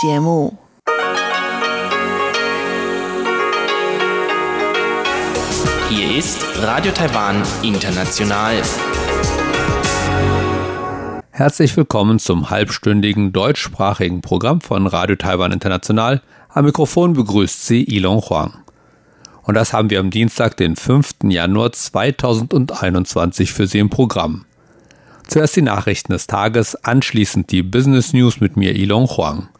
节目。Hier ist Radio Taiwan International. Herzlich willkommen zum halbstündigen deutschsprachigen Programm von Radio Taiwan International. Am Mikrofon begrüßt Sie Ilon Huang. Und das haben wir am Dienstag, den 5. Januar 2021 für Sie im Programm. Zuerst die Nachrichten des Tages, anschließend die Business News mit mir Ilon Huang.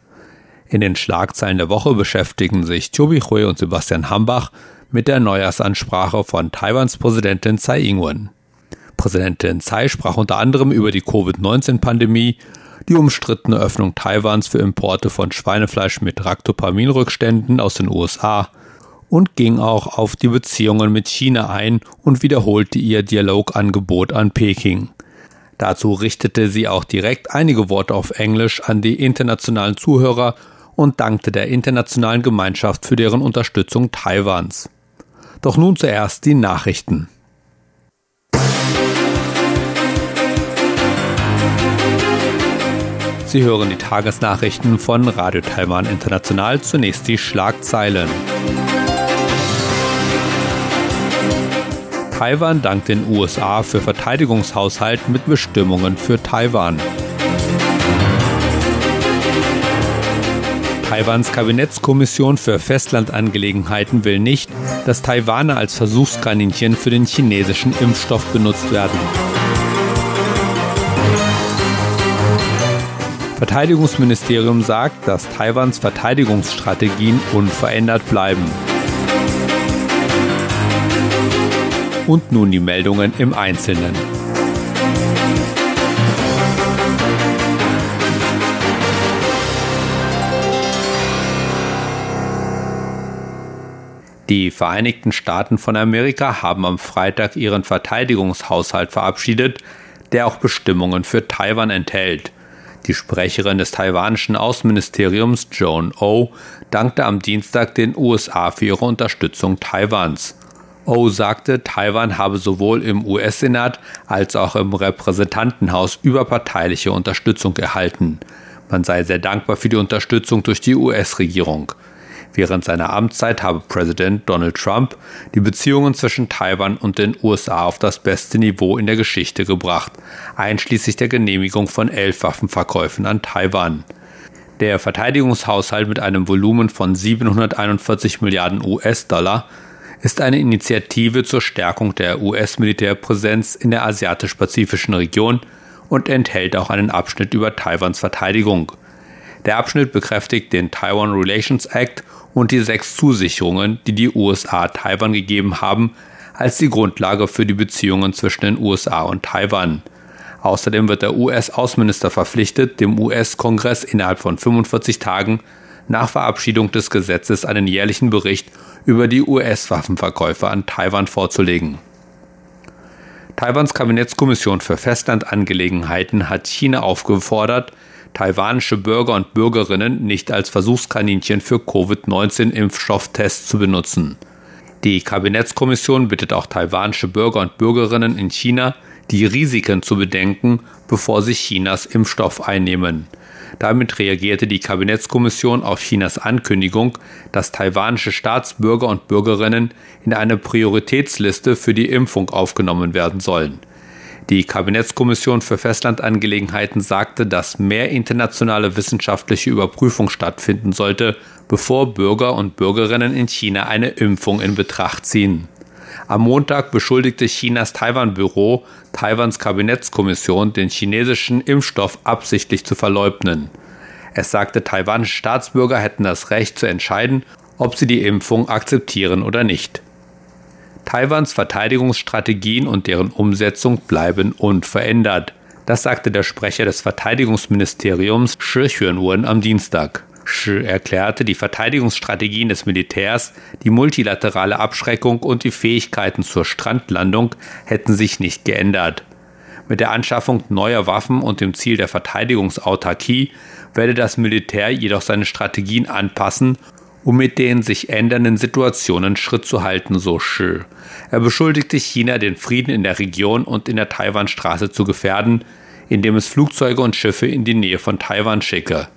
In den Schlagzeilen der Woche beschäftigen sich Tobi Hui und Sebastian Hambach mit der Neujahrsansprache von Taiwans Präsidentin Tsai Ing-wen. Präsidentin Tsai sprach unter anderem über die Covid-19-Pandemie, die umstrittene Öffnung Taiwans für Importe von Schweinefleisch mit Ractopaminrückständen aus den USA und ging auch auf die Beziehungen mit China ein und wiederholte ihr Dialogangebot an Peking. Dazu richtete sie auch direkt einige Worte auf Englisch an die internationalen Zuhörer und dankte der internationalen Gemeinschaft für deren Unterstützung Taiwans. Doch nun zuerst die Nachrichten. Sie hören die Tagesnachrichten von Radio Taiwan International. Zunächst die Schlagzeilen. Taiwan dankt den USA für Verteidigungshaushalt mit Bestimmungen für Taiwan. Taiwans Kabinettskommission für Festlandangelegenheiten will nicht, dass Taiwaner als Versuchskaninchen für den chinesischen Impfstoff benutzt werden. Verteidigungsministerium sagt, dass Taiwans Verteidigungsstrategien unverändert bleiben. Und nun die Meldungen im Einzelnen. Die Vereinigten Staaten von Amerika haben am Freitag ihren Verteidigungshaushalt verabschiedet, der auch Bestimmungen für Taiwan enthält. Die Sprecherin des taiwanischen Außenministeriums Joan O oh, dankte am Dienstag den USA für ihre Unterstützung Taiwans. O sagte, Taiwan habe sowohl im US-Senat als auch im Repräsentantenhaus überparteiliche Unterstützung erhalten. Man sei sehr dankbar für die Unterstützung durch die US-Regierung. Während seiner Amtszeit habe Präsident Donald Trump die Beziehungen zwischen Taiwan und den USA auf das beste Niveau in der Geschichte gebracht, einschließlich der Genehmigung von elf Waffenverkäufen an Taiwan. Der Verteidigungshaushalt mit einem Volumen von 741 Milliarden US-Dollar ist eine Initiative zur Stärkung der US-Militärpräsenz in der asiatisch-pazifischen Region und enthält auch einen Abschnitt über Taiwans Verteidigung. Der Abschnitt bekräftigt den Taiwan Relations Act und die sechs Zusicherungen, die die USA Taiwan gegeben haben, als die Grundlage für die Beziehungen zwischen den USA und Taiwan. Außerdem wird der US-Außenminister verpflichtet, dem US-Kongress innerhalb von 45 Tagen nach Verabschiedung des Gesetzes einen jährlichen Bericht über die US-Waffenverkäufe an Taiwan vorzulegen. Taiwans Kabinettskommission für Festlandangelegenheiten hat China aufgefordert, taiwanische Bürger und Bürgerinnen nicht als Versuchskaninchen für Covid-19-Impfstofftests zu benutzen. Die Kabinettskommission bittet auch taiwanische Bürger und Bürgerinnen in China, die Risiken zu bedenken, bevor sie Chinas Impfstoff einnehmen. Damit reagierte die Kabinettskommission auf Chinas Ankündigung, dass taiwanische Staatsbürger und Bürgerinnen in eine Prioritätsliste für die Impfung aufgenommen werden sollen. Die Kabinettskommission für Festlandangelegenheiten sagte, dass mehr internationale wissenschaftliche Überprüfung stattfinden sollte, bevor Bürger und Bürgerinnen in China eine Impfung in Betracht ziehen. Am Montag beschuldigte Chinas Taiwan-Büro Taiwans Kabinettskommission, den chinesischen Impfstoff absichtlich zu verleugnen. Es sagte, taiwanische Staatsbürger hätten das Recht zu entscheiden, ob sie die Impfung akzeptieren oder nicht. Taiwans Verteidigungsstrategien und deren Umsetzung bleiben unverändert. Das sagte der Sprecher des Verteidigungsministeriums Shi Hyun-won am Dienstag. Shi erklärte, die Verteidigungsstrategien des Militärs, die multilaterale Abschreckung und die Fähigkeiten zur Strandlandung hätten sich nicht geändert. Mit der Anschaffung neuer Waffen und dem Ziel der Verteidigungsautarkie werde das Militär jedoch seine Strategien anpassen um mit den sich ändernden Situationen Schritt zu halten, so Shi. Er beschuldigte China, den Frieden in der Region und in der Taiwanstraße zu gefährden, indem es Flugzeuge und Schiffe in die Nähe von Taiwan schicke.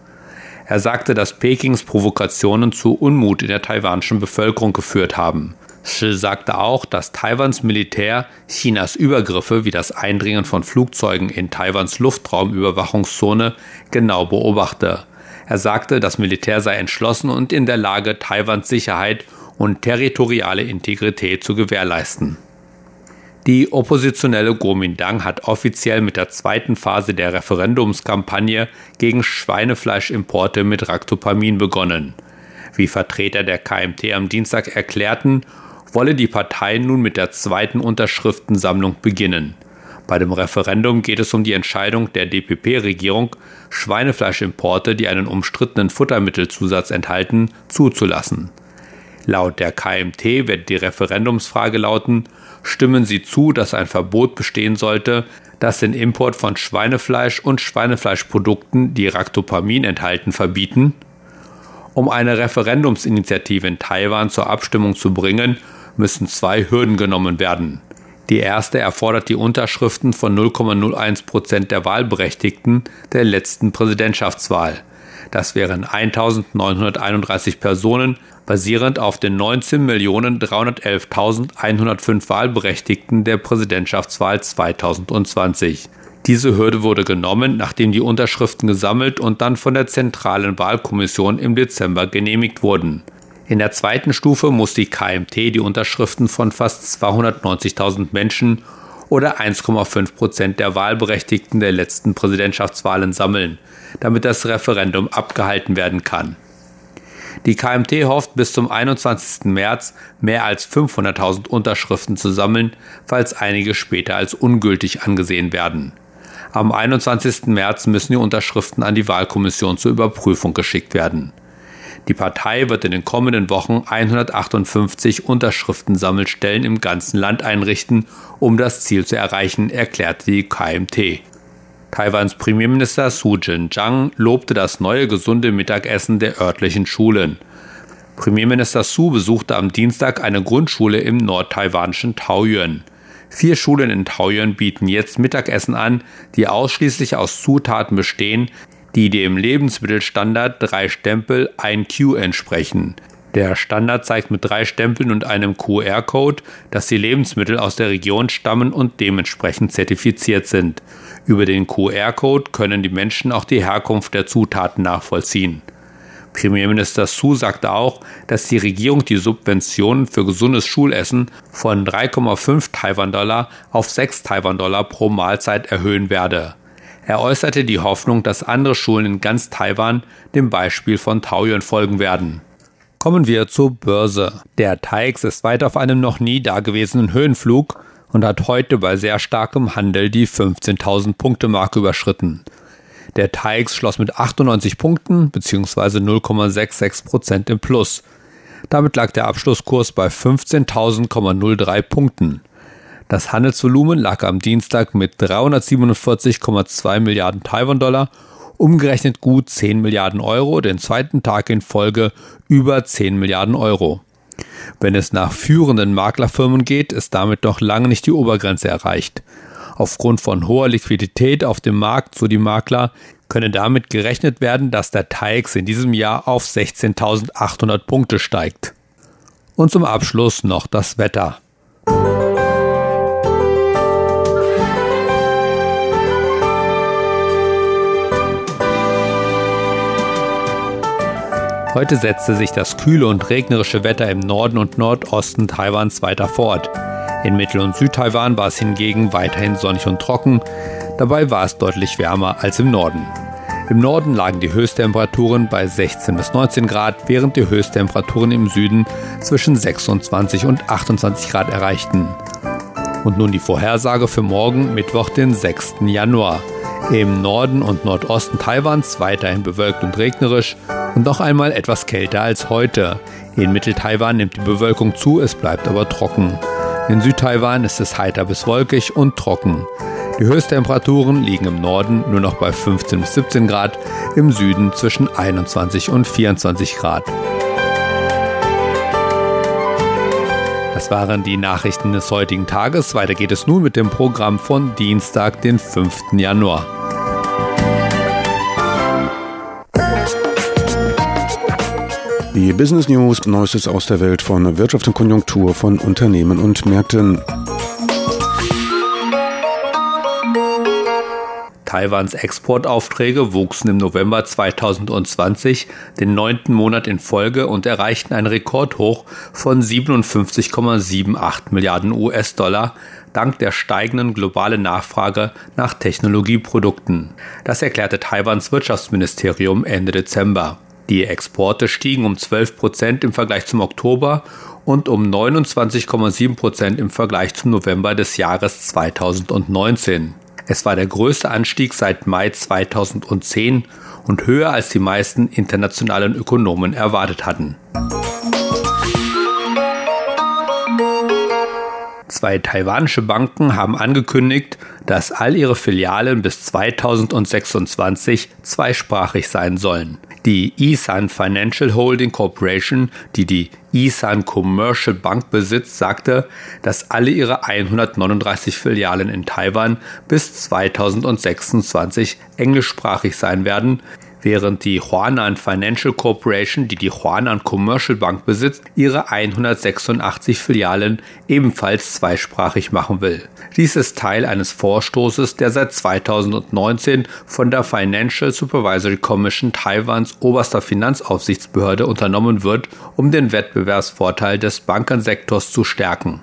Er sagte, dass Pekings Provokationen zu Unmut in der taiwanischen Bevölkerung geführt haben. Shi sagte auch, dass Taiwans Militär Chinas Übergriffe wie das Eindringen von Flugzeugen in Taiwans Luftraumüberwachungszone genau beobachte. Er sagte, das Militär sei entschlossen und in der Lage, Taiwans Sicherheit und territoriale Integrität zu gewährleisten. Die oppositionelle Kuomintang hat offiziell mit der zweiten Phase der Referendumskampagne gegen Schweinefleischimporte mit Ractopamin begonnen. Wie Vertreter der KMT am Dienstag erklärten, wolle die Partei nun mit der zweiten Unterschriftensammlung beginnen. Bei dem Referendum geht es um die Entscheidung der DPP-Regierung, Schweinefleischimporte, die einen umstrittenen Futtermittelzusatz enthalten, zuzulassen. Laut der KMT wird die Referendumsfrage lauten, stimmen Sie zu, dass ein Verbot bestehen sollte, das den Import von Schweinefleisch und Schweinefleischprodukten, die Ractopamin enthalten, verbieten? Um eine Referendumsinitiative in Taiwan zur Abstimmung zu bringen, müssen zwei Hürden genommen werden. Die erste erfordert die Unterschriften von 0,01 Prozent der Wahlberechtigten der letzten Präsidentschaftswahl. Das wären 1931 Personen, basierend auf den 19.311.105 Wahlberechtigten der Präsidentschaftswahl 2020. Diese Hürde wurde genommen, nachdem die Unterschriften gesammelt und dann von der Zentralen Wahlkommission im Dezember genehmigt wurden. In der zweiten Stufe muss die KMT die Unterschriften von fast 290.000 Menschen oder 1,5 Prozent der Wahlberechtigten der letzten Präsidentschaftswahlen sammeln, damit das Referendum abgehalten werden kann. Die KMT hofft bis zum 21. März mehr als 500.000 Unterschriften zu sammeln, falls einige später als ungültig angesehen werden. Am 21. März müssen die Unterschriften an die Wahlkommission zur Überprüfung geschickt werden. Die Partei wird in den kommenden Wochen 158 Unterschriftensammelstellen im ganzen Land einrichten, um das Ziel zu erreichen, erklärte die KMT. Taiwans Premierminister Su Jin-chang lobte das neue gesunde Mittagessen der örtlichen Schulen. Premierminister Su besuchte am Dienstag eine Grundschule im nordtaiwanischen Taoyuan. Vier Schulen in Taoyuan bieten jetzt Mittagessen an, die ausschließlich aus Zutaten bestehen, die dem Lebensmittelstandard drei Stempel ein Q entsprechen. Der Standard zeigt mit drei Stempeln und einem QR-Code, dass die Lebensmittel aus der Region stammen und dementsprechend zertifiziert sind. Über den QR-Code können die Menschen auch die Herkunft der Zutaten nachvollziehen. Premierminister Su sagte auch, dass die Regierung die Subventionen für gesundes Schulessen von 3,5 Taiwan-Dollar auf 6 Taiwan-Dollar pro Mahlzeit erhöhen werde. Er äußerte die Hoffnung, dass andere Schulen in ganz Taiwan dem Beispiel von Taoyuan folgen werden. Kommen wir zur Börse. Der TAIX ist weit auf einem noch nie dagewesenen Höhenflug und hat heute bei sehr starkem Handel die 15.000 Punkte Marke überschritten. Der TAIX schloss mit 98 Punkten bzw. 0,66 Prozent im Plus. Damit lag der Abschlusskurs bei 15.003 Punkten. Das Handelsvolumen lag am Dienstag mit 347,2 Milliarden Taiwan-Dollar, umgerechnet gut 10 Milliarden Euro, den zweiten Tag in Folge über 10 Milliarden Euro. Wenn es nach führenden Maklerfirmen geht, ist damit noch lange nicht die Obergrenze erreicht. Aufgrund von hoher Liquidität auf dem Markt, so die Makler, könne damit gerechnet werden, dass der TAIX in diesem Jahr auf 16.800 Punkte steigt. Und zum Abschluss noch das Wetter. Heute setzte sich das kühle und regnerische Wetter im Norden und Nordosten Taiwans weiter fort. In Mittel- und Südtaiwan war es hingegen weiterhin sonnig und trocken, dabei war es deutlich wärmer als im Norden. Im Norden lagen die Höchsttemperaturen bei 16 bis 19 Grad, während die Höchsttemperaturen im Süden zwischen 26 und 28 Grad erreichten. Und nun die Vorhersage für morgen, Mittwoch, den 6. Januar. Im Norden und Nordosten Taiwans weiterhin bewölkt und regnerisch und noch einmal etwas kälter als heute. In Mittel-Taiwan nimmt die Bewölkung zu, es bleibt aber trocken. In Südtaiwan ist es heiter bis wolkig und trocken. Die Höchsttemperaturen liegen im Norden nur noch bei 15 bis 17 Grad, im Süden zwischen 21 und 24 Grad. Das waren die Nachrichten des heutigen Tages. Weiter geht es nun mit dem Programm von Dienstag, den 5. Januar. Die Business News, Neuestes aus der Welt von Wirtschaft und Konjunktur von Unternehmen und Märkten. Taiwans Exportaufträge wuchsen im November 2020 den neunten Monat in Folge und erreichten ein Rekordhoch von 57,78 Milliarden US-Dollar dank der steigenden globalen Nachfrage nach Technologieprodukten. Das erklärte Taiwans Wirtschaftsministerium Ende Dezember. Die Exporte stiegen um 12 Prozent im Vergleich zum Oktober und um 29,7 Prozent im Vergleich zum November des Jahres 2019. Es war der größte Anstieg seit Mai 2010 und höher als die meisten internationalen Ökonomen erwartet hatten. Zwei taiwanische Banken haben angekündigt, dass all ihre Filialen bis 2026 zweisprachig sein sollen. Die Isan Financial Holding Corporation, die die Isan Commercial Bank besitzt, sagte, dass alle ihre 139 Filialen in Taiwan bis 2026 englischsprachig sein werden, während die Huanan Financial Corporation, die die Huanan Commercial Bank besitzt, ihre 186 Filialen ebenfalls zweisprachig machen will. Dies ist Teil eines Vorstoßes, der seit 2019 von der Financial Supervisory Commission Taiwans oberster Finanzaufsichtsbehörde unternommen wird, um den Wettbewerbsvorteil des Bankensektors zu stärken.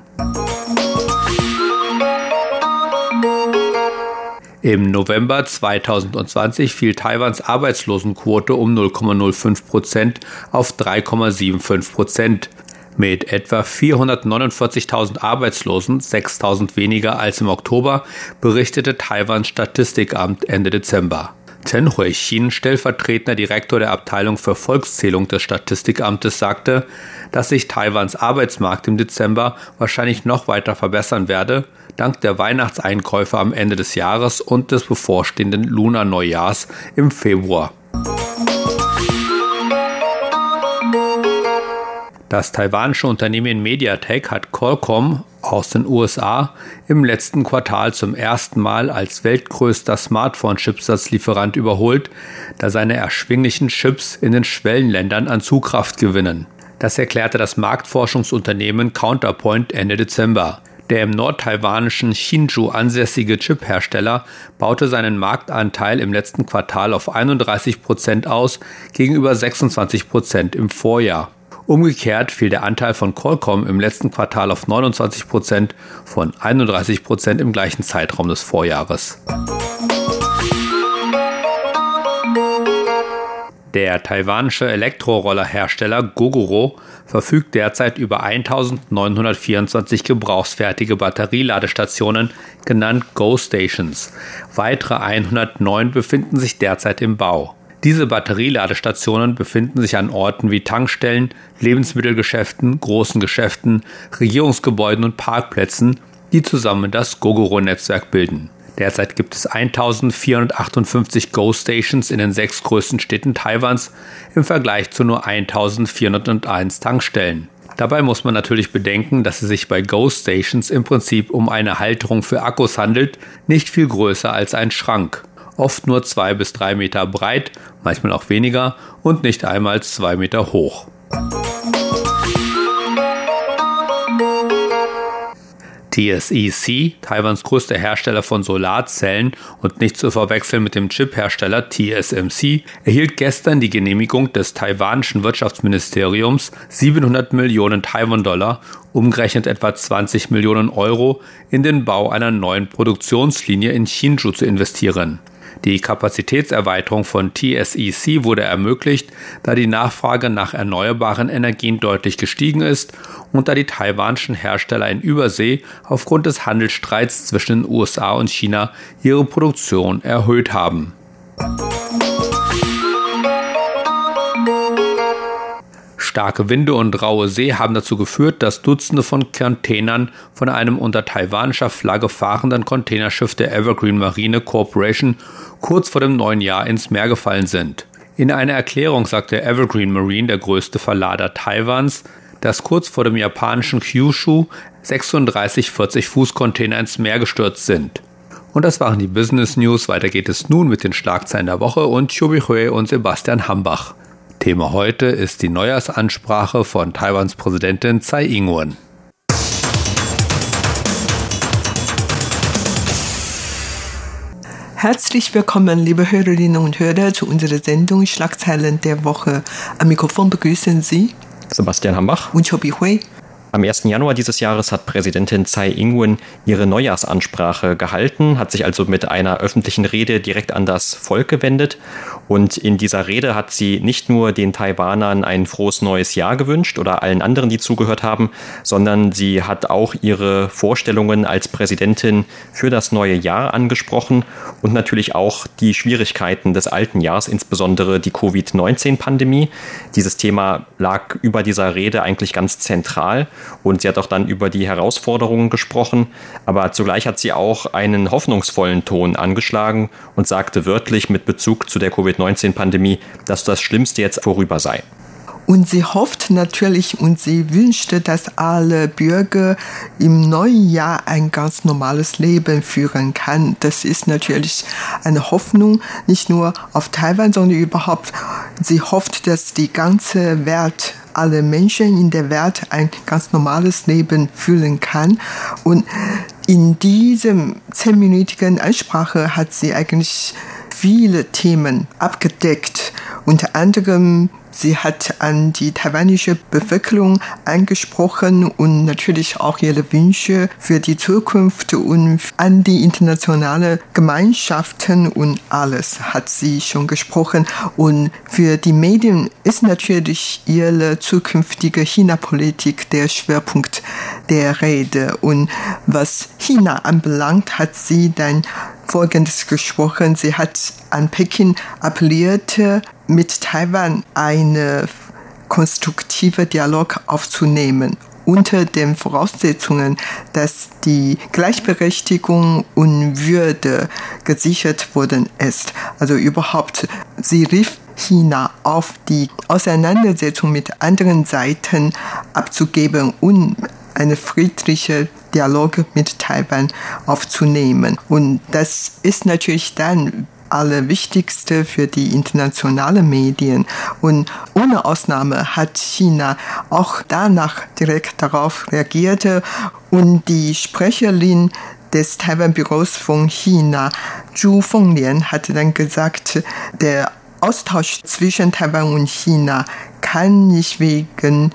Im November 2020 fiel Taiwans Arbeitslosenquote um 0,05 Prozent auf 3,75 Prozent. Mit etwa 449.000 Arbeitslosen, 6.000 weniger als im Oktober, berichtete Taiwans Statistikamt Ende Dezember. Chen Huixin, stellvertretender Direktor der Abteilung für Volkszählung des Statistikamtes, sagte, dass sich Taiwans Arbeitsmarkt im Dezember wahrscheinlich noch weiter verbessern werde, dank der Weihnachtseinkäufe am Ende des Jahres und des bevorstehenden Lunar-Neujahrs im Februar. Das taiwanische Unternehmen Mediatek hat Qualcomm aus den USA im letzten Quartal zum ersten Mal als weltgrößter Smartphone-Chipsatzlieferant überholt, da seine erschwinglichen Chips in den Schwellenländern an Zugkraft gewinnen. Das erklärte das Marktforschungsunternehmen Counterpoint Ende Dezember. Der im nordtaiwanischen Hsinchu ansässige Chiphersteller baute seinen Marktanteil im letzten Quartal auf 31 Prozent aus, gegenüber 26 Prozent im Vorjahr. Umgekehrt fiel der Anteil von Qualcomm im letzten Quartal auf 29 Prozent von 31 Prozent im gleichen Zeitraum des Vorjahres. Der taiwanische Elektrorollerhersteller Gogoro verfügt derzeit über 1924 gebrauchsfertige Batterieladestationen, genannt Go-Stations. Weitere 109 befinden sich derzeit im Bau. Diese Batterieladestationen befinden sich an Orten wie Tankstellen, Lebensmittelgeschäften, großen Geschäften, Regierungsgebäuden und Parkplätzen, die zusammen das Gogoro-Netzwerk bilden. Derzeit gibt es 1458 Go-Stations in den sechs größten Städten Taiwans im Vergleich zu nur 1401 Tankstellen. Dabei muss man natürlich bedenken, dass es sich bei Go-Stations im Prinzip um eine Halterung für Akkus handelt, nicht viel größer als ein Schrank oft nur zwei bis drei Meter breit, manchmal auch weniger und nicht einmal zwei Meter hoch. TSEC, Taiwans größter Hersteller von Solarzellen und nicht zu verwechseln mit dem Chiphersteller TSMC, erhielt gestern die Genehmigung des taiwanischen Wirtschaftsministeriums, 700 Millionen Taiwan-Dollar, umgerechnet etwa 20 Millionen Euro, in den Bau einer neuen Produktionslinie in Hsinchu zu investieren. Die Kapazitätserweiterung von TSEC wurde ermöglicht, da die Nachfrage nach erneuerbaren Energien deutlich gestiegen ist und da die taiwanischen Hersteller in Übersee aufgrund des Handelsstreits zwischen den USA und China ihre Produktion erhöht haben. Starke Winde und raue See haben dazu geführt, dass Dutzende von Containern von einem unter taiwanischer Flagge fahrenden Containerschiff der Evergreen Marine Corporation kurz vor dem neuen Jahr ins Meer gefallen sind. In einer Erklärung sagte Evergreen Marine, der größte Verlader Taiwans, dass kurz vor dem japanischen Kyushu 36 40 Fuß Container ins Meer gestürzt sind. Und das waren die Business News. Weiter geht es nun mit den Schlagzeilen der Woche und Chobi Hui und Sebastian Hambach. Thema heute ist die Neujahrsansprache von Taiwans Präsidentin Tsai Ing-wen. Herzlich willkommen, liebe Hörerinnen und Hörer, zu unserer Sendung Schlagzeilen der Woche. Am Mikrofon begrüßen Sie Sebastian Hambach und Chobi Hui. Am 1. Januar dieses Jahres hat Präsidentin Tsai Ing-wen ihre Neujahrsansprache gehalten, hat sich also mit einer öffentlichen Rede direkt an das Volk gewendet. Und in dieser Rede hat sie nicht nur den Taiwanern ein frohes neues Jahr gewünscht oder allen anderen, die zugehört haben, sondern sie hat auch ihre Vorstellungen als Präsidentin für das neue Jahr angesprochen und natürlich auch die Schwierigkeiten des alten Jahres, insbesondere die Covid-19-Pandemie. Dieses Thema lag über dieser Rede eigentlich ganz zentral. Und sie hat auch dann über die Herausforderungen gesprochen, aber zugleich hat sie auch einen hoffnungsvollen Ton angeschlagen und sagte wörtlich mit Bezug zu der Covid-19-Pandemie, dass das Schlimmste jetzt vorüber sei. Und sie hofft natürlich und sie wünschte, dass alle Bürger im neuen Jahr ein ganz normales Leben führen kann. Das ist natürlich eine Hoffnung, nicht nur auf Taiwan, sondern überhaupt. Sie hofft, dass die ganze Welt alle Menschen in der Welt ein ganz normales Leben führen kann. Und in diesem zehnminütigen Ansprache hat sie eigentlich viele Themen abgedeckt. Unter anderem Sie hat an die taiwanische Bevölkerung angesprochen und natürlich auch ihre Wünsche für die Zukunft und an die internationale Gemeinschaften und alles hat sie schon gesprochen. Und für die Medien ist natürlich ihre zukünftige China-Politik der Schwerpunkt der Rede. Und was China anbelangt, hat sie dann Folgendes gesprochen. Sie hat an Peking appelliert, mit Taiwan einen konstruktiven Dialog aufzunehmen unter den Voraussetzungen, dass die Gleichberechtigung und Würde gesichert worden ist. Also überhaupt, sie rief China auf, die Auseinandersetzung mit anderen Seiten abzugeben und eine friedliche Dialog mit Taiwan aufzunehmen. Und das ist natürlich dann allerwichtigste für die internationalen Medien. Und ohne Ausnahme hat China auch danach direkt darauf reagiert. Und die Sprecherin des Taiwan-Büros von China, Zhu Fenglian, hat dann gesagt, der Austausch zwischen Taiwan und China kann nicht wegen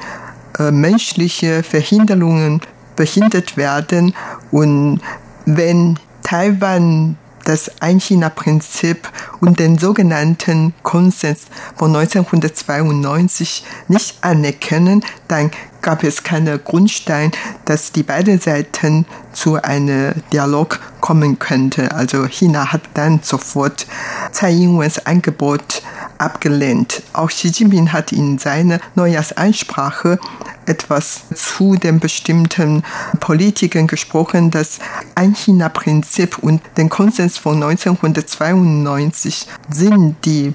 äh, menschlicher Verhinderungen behindert werden. Und wenn Taiwan das Ein-China-Prinzip und den sogenannten Konsens von 1992 nicht anerkennen, dann gab es keinen Grundstein, dass die beiden Seiten zu einem Dialog kommen könnte. Also China hat dann sofort Tsai Ing-wens Angebot abgelehnt. Auch Xi Jinping hat in seiner Neujahrsansprache etwas zu den bestimmten Politikern gesprochen, das Ein-China-Prinzip und den Konsens von 1992 sind die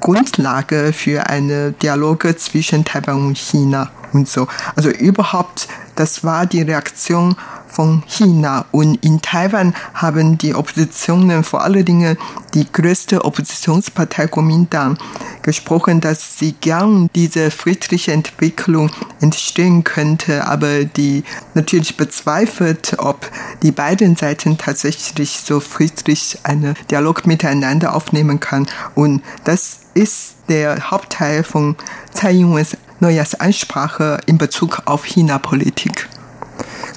Grundlage für eine Dialoge zwischen Taiwan und China und so. Also überhaupt, das war die Reaktion von China. Und in Taiwan haben die Oppositionen, vor allen Dingen die größte Oppositionspartei Kuomintang, gesprochen, dass sie gern diese friedliche Entwicklung entstehen könnte, aber die natürlich bezweifelt, ob die beiden Seiten tatsächlich so friedlich einen Dialog miteinander aufnehmen kann. Und das ist der Hauptteil von Tsai Ing-wens Neujahrsansprache in Bezug auf China-Politik.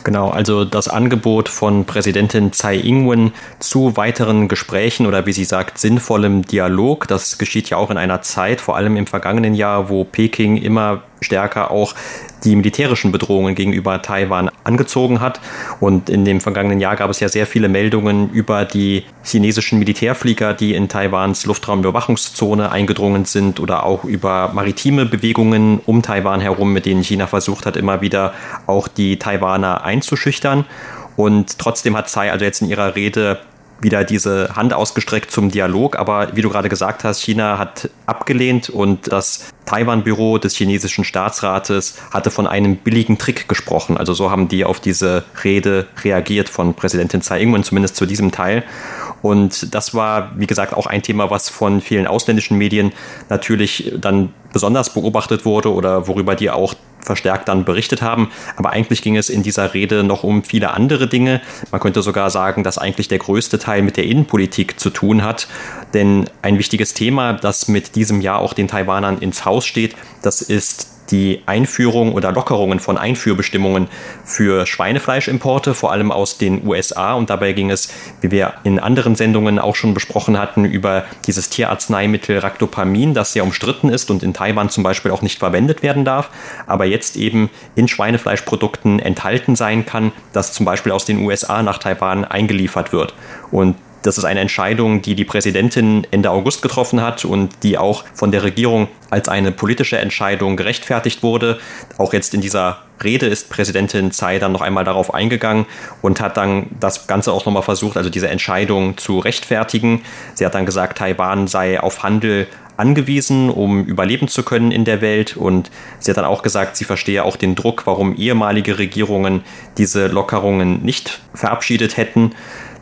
Genau, also das Angebot von Präsidentin Tsai Ing-wen zu weiteren Gesprächen oder wie sie sagt, sinnvollem Dialog, das geschieht ja auch in einer Zeit, vor allem im vergangenen Jahr, wo Peking immer stärker auch die militärischen Bedrohungen gegenüber Taiwan angezogen hat. Und in dem vergangenen Jahr gab es ja sehr viele Meldungen über die chinesischen Militärflieger, die in Taiwans Luftraumüberwachungszone eingedrungen sind oder auch über maritime Bewegungen um Taiwan herum, mit denen China versucht hat, immer wieder auch die Taiwaner einzuschüchtern. Und trotzdem hat Tsai also jetzt in ihrer Rede wieder diese Hand ausgestreckt zum Dialog. Aber wie du gerade gesagt hast, China hat abgelehnt und das Taiwan-Büro des chinesischen Staatsrates hatte von einem billigen Trick gesprochen. Also so haben die auf diese Rede reagiert von Präsidentin Tsai Ing-wen, zumindest zu diesem Teil. Und das war, wie gesagt, auch ein Thema, was von vielen ausländischen Medien natürlich dann besonders beobachtet wurde oder worüber die auch verstärkt dann berichtet haben. Aber eigentlich ging es in dieser Rede noch um viele andere Dinge. Man könnte sogar sagen, dass eigentlich der größte Teil mit der Innenpolitik zu tun hat. Denn ein wichtiges Thema, das mit diesem Jahr auch den Taiwanern ins Haus steht, das ist die Einführung oder Lockerungen von Einführbestimmungen für Schweinefleischimporte, vor allem aus den USA. Und dabei ging es, wie wir in anderen Sendungen auch schon besprochen hatten, über dieses Tierarzneimittel Ractopamin, das sehr umstritten ist und in Taiwan zum Beispiel auch nicht verwendet werden darf, aber jetzt eben in Schweinefleischprodukten enthalten sein kann, das zum Beispiel aus den USA nach Taiwan eingeliefert wird. Und das ist eine Entscheidung, die die Präsidentin Ende August getroffen hat und die auch von der Regierung als eine politische Entscheidung gerechtfertigt wurde. Auch jetzt in dieser Rede ist Präsidentin Tsai dann noch einmal darauf eingegangen und hat dann das Ganze auch nochmal versucht, also diese Entscheidung zu rechtfertigen. Sie hat dann gesagt, Taiwan sei auf Handel angewiesen, um überleben zu können in der Welt. Und sie hat dann auch gesagt, sie verstehe auch den Druck, warum ehemalige Regierungen diese Lockerungen nicht verabschiedet hätten.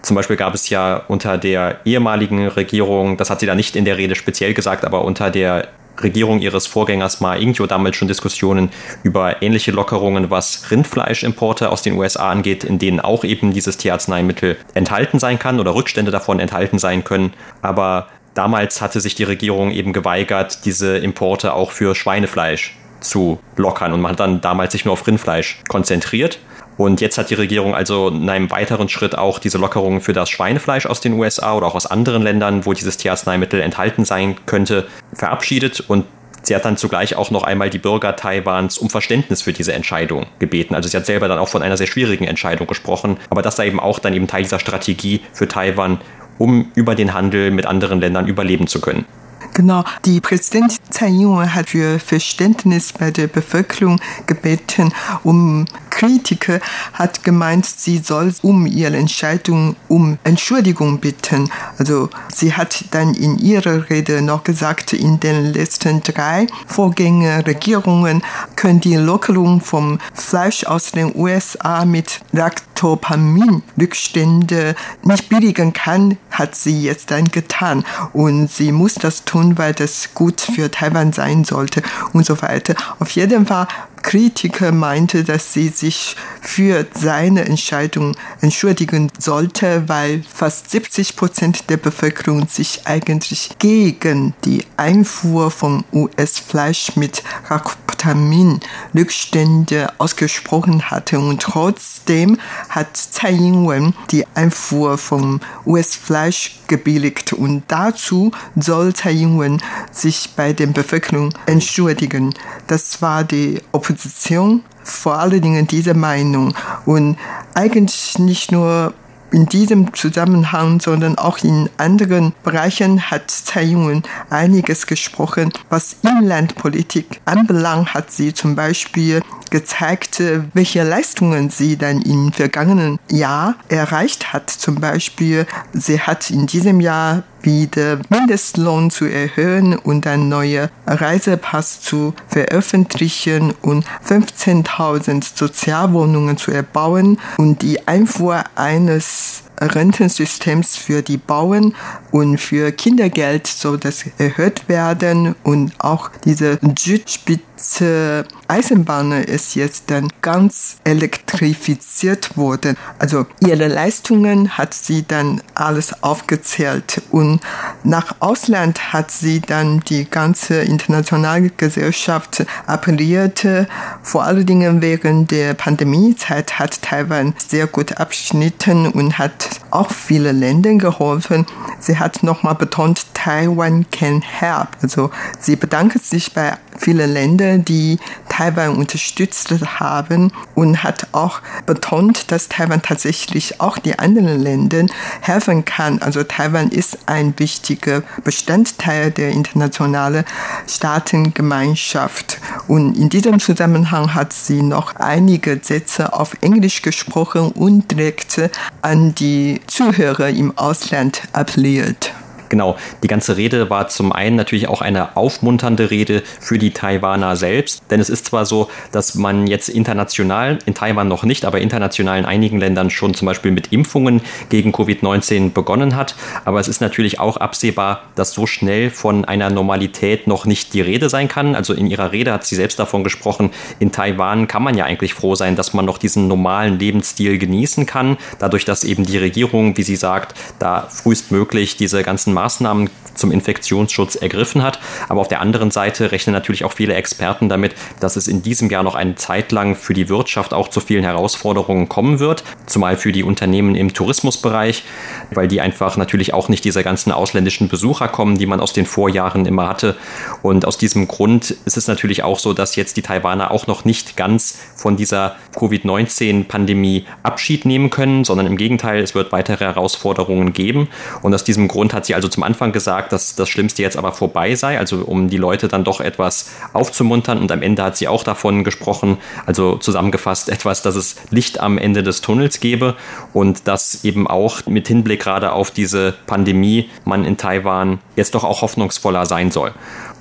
Zum Beispiel gab es ja unter der ehemaligen Regierung, das hat sie da nicht in der Rede speziell gesagt, aber unter der Regierung ihres Vorgängers Ma Ying-jeou damals schon Diskussionen über ähnliche Lockerungen, was Rindfleischimporte aus den USA angeht, in denen auch eben dieses Tierarzneimittel enthalten sein kann oder Rückstände davon enthalten sein können. Aber damals hatte sich die Regierung eben geweigert, diese Importe auch für Schweinefleisch zu lockern und man hat dann damals sich nur auf Rindfleisch konzentriert. Und jetzt hat die Regierung also in einem weiteren Schritt auch diese Lockerungen für das Schweinefleisch aus den USA oder auch aus anderen Ländern, wo dieses Tierarzneimittel enthalten sein könnte, verabschiedet und Sie hat dann zugleich auch noch einmal die Bürger Taiwans um Verständnis für diese Entscheidung gebeten. Also sie hat selber dann auch von einer sehr schwierigen Entscheidung gesprochen, aber das sei eben auch dann eben Teil dieser Strategie für Taiwan, um über den Handel mit anderen Ländern überleben zu können. Genau, die Präsidentin Tsai Ing-wen hat für Verständnis bei der Bevölkerung gebeten, um Kritiker hat gemeint, sie soll um ihre Entscheidung um Entschuldigung bitten. Also sie hat dann in ihrer Rede noch gesagt, in den letzten drei Vorgängerregierungen können die Lockerung vom Fleisch aus den USA mit Lactopamin-Rückstände nicht billigen kann, hat sie jetzt dann getan. Und sie muss das tun, weil das gut für Taiwan sein sollte und so weiter. Auf jeden Fall Kritiker meinte, dass sie sich für seine Entscheidung entschuldigen sollte, weil fast 70 Prozent der Bevölkerung sich eigentlich gegen die Einfuhr von US-Fleisch mit Ractamin-Rückstände ausgesprochen hatte. Und trotzdem hat Tsai Ing-wen die Einfuhr von US-Fleisch gebilligt. Und dazu soll Tsai Ing-wen sich bei der Bevölkerung entschuldigen. Das war die Opposition Opposition vor allen Dingen diese Meinung und eigentlich nicht nur in diesem Zusammenhang, sondern auch in anderen Bereichen hat Tsai Ing-wen einiges gesprochen. Was Inlandpolitik anbelangt, hat sie zum Beispiel gezeigt, welche Leistungen sie dann im vergangenen Jahr erreicht hat. Zum Beispiel, sie hat in diesem Jahr wieder Mindestlohn zu erhöhen und ein neuer Reisepass zu veröffentlichen und 15.000 Sozialwohnungen zu erbauen und die Einfuhr eines Rentensystems für die Bauern und für Kindergeld soll das erhöht werden und auch diese Südspitze Eisenbahn ist jetzt dann ganz elektrifiziert worden. Also ihre Leistungen hat sie dann alles aufgezählt und nach Ausland hat sie dann die ganze internationale Gesellschaft appelliert. Vor allen Dingen während der Pandemiezeit hat Taiwan sehr gut abgeschnitten und hat auch viele Ländern geholfen. Sie hat nochmal betont, Taiwan can help. Also sie bedankt sich bei vielen Ländern, die Taiwan unterstützt haben und hat auch betont, dass Taiwan tatsächlich auch die anderen Länder helfen kann. Also Taiwan ist ein wichtiger Bestandteil der internationalen Staatengemeinschaft. Und in diesem Zusammenhang hat sie noch einige Sätze auf Englisch gesprochen und direkt an die Zuhörer im Ausland appelliert. Genau, die ganze Rede war zum einen natürlich auch eine aufmunternde Rede für die Taiwaner selbst, denn es ist zwar so, dass man jetzt international, in Taiwan noch nicht, aber international in einigen Ländern schon zum Beispiel mit Impfungen gegen Covid-19 begonnen hat, aber es ist natürlich auch absehbar, dass so schnell von einer Normalität noch nicht die Rede sein kann. Also in ihrer Rede hat sie selbst davon gesprochen, in Taiwan kann man ja eigentlich froh sein, dass man noch diesen normalen Lebensstil genießen kann, dadurch, dass eben die Regierung, wie sie sagt, da frühestmöglich diese ganzen Maßnahmen zum Infektionsschutz ergriffen hat. Aber auf der anderen Seite rechnen natürlich auch viele Experten damit, dass es in diesem Jahr noch eine Zeit lang für die Wirtschaft auch zu vielen Herausforderungen kommen wird, zumal für die Unternehmen im Tourismusbereich, weil die einfach natürlich auch nicht diese ganzen ausländischen Besucher kommen, die man aus den Vorjahren immer hatte. Und aus diesem Grund ist es natürlich auch so, dass jetzt die Taiwaner auch noch nicht ganz von dieser Covid-19-Pandemie Abschied nehmen können, sondern im Gegenteil, es wird weitere Herausforderungen geben. Und aus diesem Grund hat sie also zum Anfang gesagt, dass das Schlimmste jetzt aber vorbei sei, also um die Leute dann doch etwas aufzumuntern. Und am Ende hat sie auch davon gesprochen, also zusammengefasst etwas, dass es Licht am Ende des Tunnels gebe und dass eben auch mit Hinblick gerade auf diese Pandemie man in Taiwan jetzt doch auch hoffnungsvoller sein soll.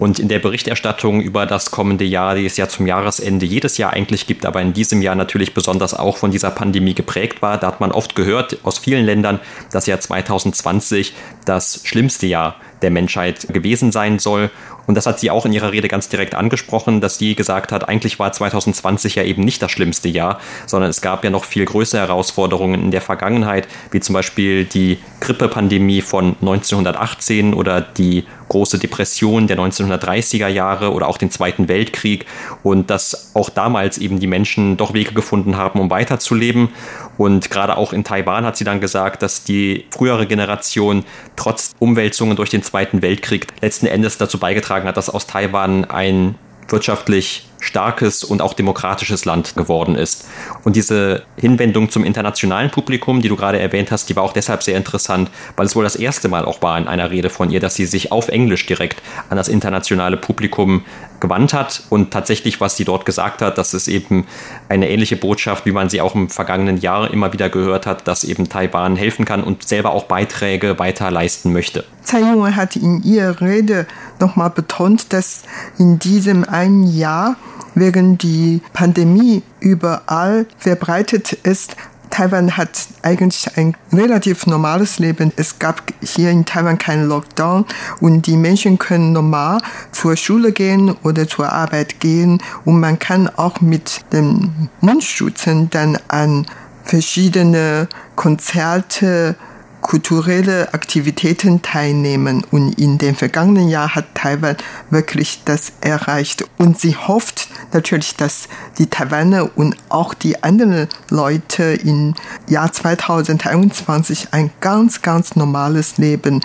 Und in der Berichterstattung über das kommende Jahr, die es ja zum Jahresende jedes Jahr eigentlich gibt, aber in diesem Jahr natürlich besonders auch von dieser Pandemie geprägt war, da hat man oft gehört aus vielen Ländern, dass Jahr 2020 das schlimmste Jahr der Menschheit gewesen sein soll. Und das hat sie auch in ihrer Rede ganz direkt angesprochen, dass sie gesagt hat, eigentlich war 2020 ja eben nicht das schlimmste Jahr, sondern es gab ja noch viel größere Herausforderungen in der Vergangenheit, wie zum Beispiel die Grippepandemie von 1918 oder die große Depression der 1930er Jahre oder auch den Zweiten Weltkrieg und dass auch damals eben die Menschen doch Wege gefunden haben, um weiterzuleben. Und gerade auch in Taiwan hat sie dann gesagt, dass die frühere Generation trotz Umwälzungen durch den Zweiten Weltkrieg letzten Endes dazu beigetragen hat, dass aus Taiwan ein wirtschaftlich starkes und auch demokratisches Land geworden ist. Und diese Hinwendung zum internationalen Publikum, die du gerade erwähnt hast, die war auch deshalb sehr interessant, weil es wohl das erste Mal auch war in einer Rede von ihr, dass sie sich auf Englisch direkt an das internationale Publikum gewandt hat. Und tatsächlich, was sie dort gesagt hat, das ist eben eine ähnliche Botschaft, wie man sie auch im vergangenen Jahr immer wieder gehört hat, dass eben Taiwan helfen kann und selber auch Beiträge weiter leisten möchte. Tsai Ing-wen hat in ihrer Rede nochmal betont, dass in diesem einen Jahr während die Pandemie überall verbreitet ist, Taiwan hat eigentlich ein relativ normales Leben. Es gab hier in Taiwan keinen Lockdown und die Menschen können normal zur Schule gehen oder zur Arbeit gehen und man kann auch mit dem Mundschützen dann an verschiedene Konzerte kulturelle Aktivitäten teilnehmen. Und in dem vergangenen Jahr hat Taiwan wirklich das erreicht. Und sie hofft natürlich, dass die Taiwaner und auch die anderen Leute im Jahr 2021 ein ganz, ganz normales Leben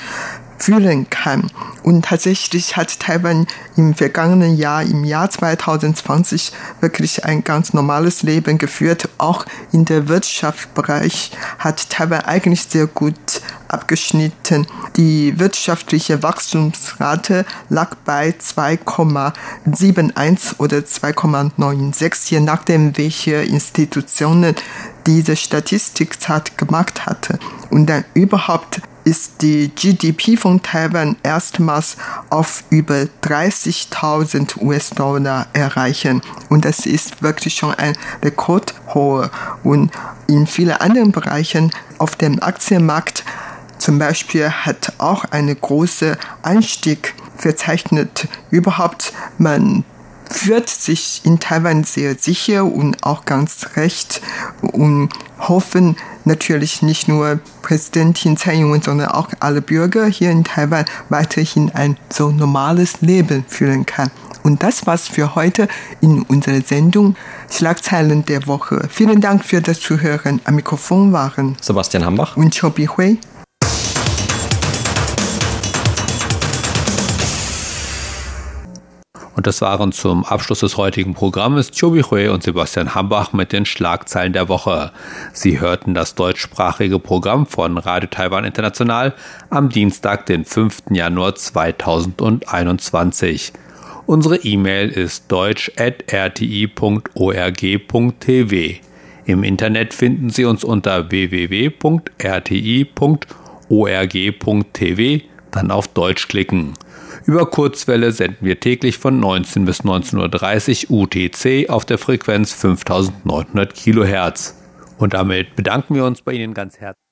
fühlen kann. Und tatsächlich hat Taiwan im vergangenen Jahr, im Jahr 2020, wirklich ein ganz normales Leben geführt. Auch in der Wirtschaftsbereich hat Taiwan eigentlich sehr gut abgeschnitten. Die wirtschaftliche Wachstumsrate lag bei 2,71 oder 2,96, je nachdem, welche Institutionen diese Statistikzeit gemacht hatte. Und dann überhaupt ist die GDP von Taiwan erstmals auf über 30.000 US-Dollar erreichen. Und das ist wirklich schon ein rekordhohe. Und in vielen anderen Bereichen auf dem Aktienmarkt zum Beispiel hat auch eine große Anstieg verzeichnet. Überhaupt, man fühlt sich in Taiwan sehr sicher und auch ganz recht und hoffen natürlich nicht nur Präsidentin Tsai Ing-wen, sondern auch alle Bürger hier in Taiwan weiterhin ein so normales Leben führen kann. Und das war's für heute in unserer Sendung Schlagzeilen der Woche. Vielen Dank für das Zuhören. Am Mikrofon waren Sebastian Hambach und Chobi Hui. Und das waren zum Abschluss des heutigen Programmes Chobi Hui und Sebastian Hambach mit den Schlagzeilen der Woche. Sie hörten das deutschsprachige Programm von Radio Taiwan International am Dienstag, den 5. Januar 2021. Unsere E-Mail ist deutsch.rti.org.tv. Im Internet finden Sie uns unter www.rti.org.tv dann auf Deutsch klicken. Über Kurzwelle senden wir täglich von 19 bis 19.30 Uhr UTC auf der Frequenz 5900 Kilohertz. Und damit bedanken wir uns bei Ihnen ganz herzlich.